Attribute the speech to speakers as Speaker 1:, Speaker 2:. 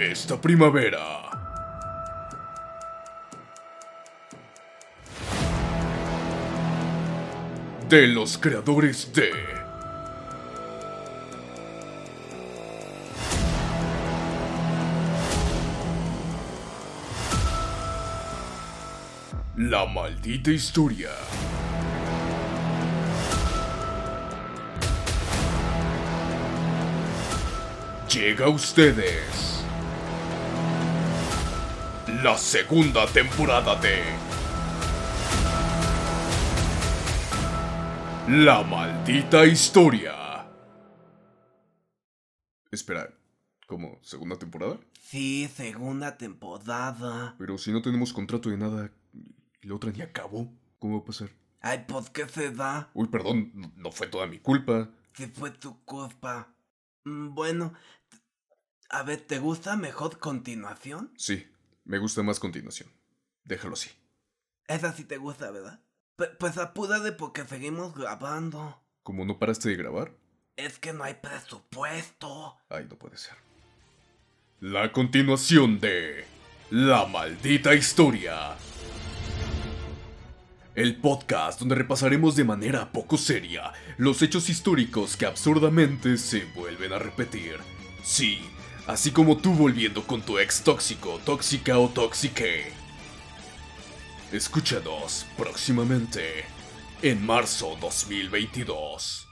Speaker 1: esta primavera. De los creadores de... La maldita historia. Llega a ustedes la segunda temporada de La maldita historia. Espera, ¿cómo? ¿Segunda temporada?
Speaker 2: Sí, segunda temporada.
Speaker 1: Pero si no tenemos contrato de nada y la otra ni acabó, ¿cómo va a pasar?
Speaker 2: Ay, pues qué se da.
Speaker 1: Uy, perdón, no- fue toda mi culpa.
Speaker 2: Si fue tu culpa. Mm, Bueno, a ver, ¿te gusta mejor continuación?
Speaker 1: Sí, me gusta más continuación. Déjalo así.
Speaker 2: Esa sí te gusta, ¿verdad? P- pues apúrate porque seguimos grabando.
Speaker 1: ¿Cómo no paraste de grabar?
Speaker 2: Es que no hay presupuesto.
Speaker 1: Ay, no puede ser. La continuación de La maldita historia. El podcast donde repasaremos de manera poco seria los hechos históricos que absurdamente se vuelven a repetir. Sí, así como tú volviendo con tu ex tóxico, tóxica o tóxique. Escúchanos próximamente en marzo 2022.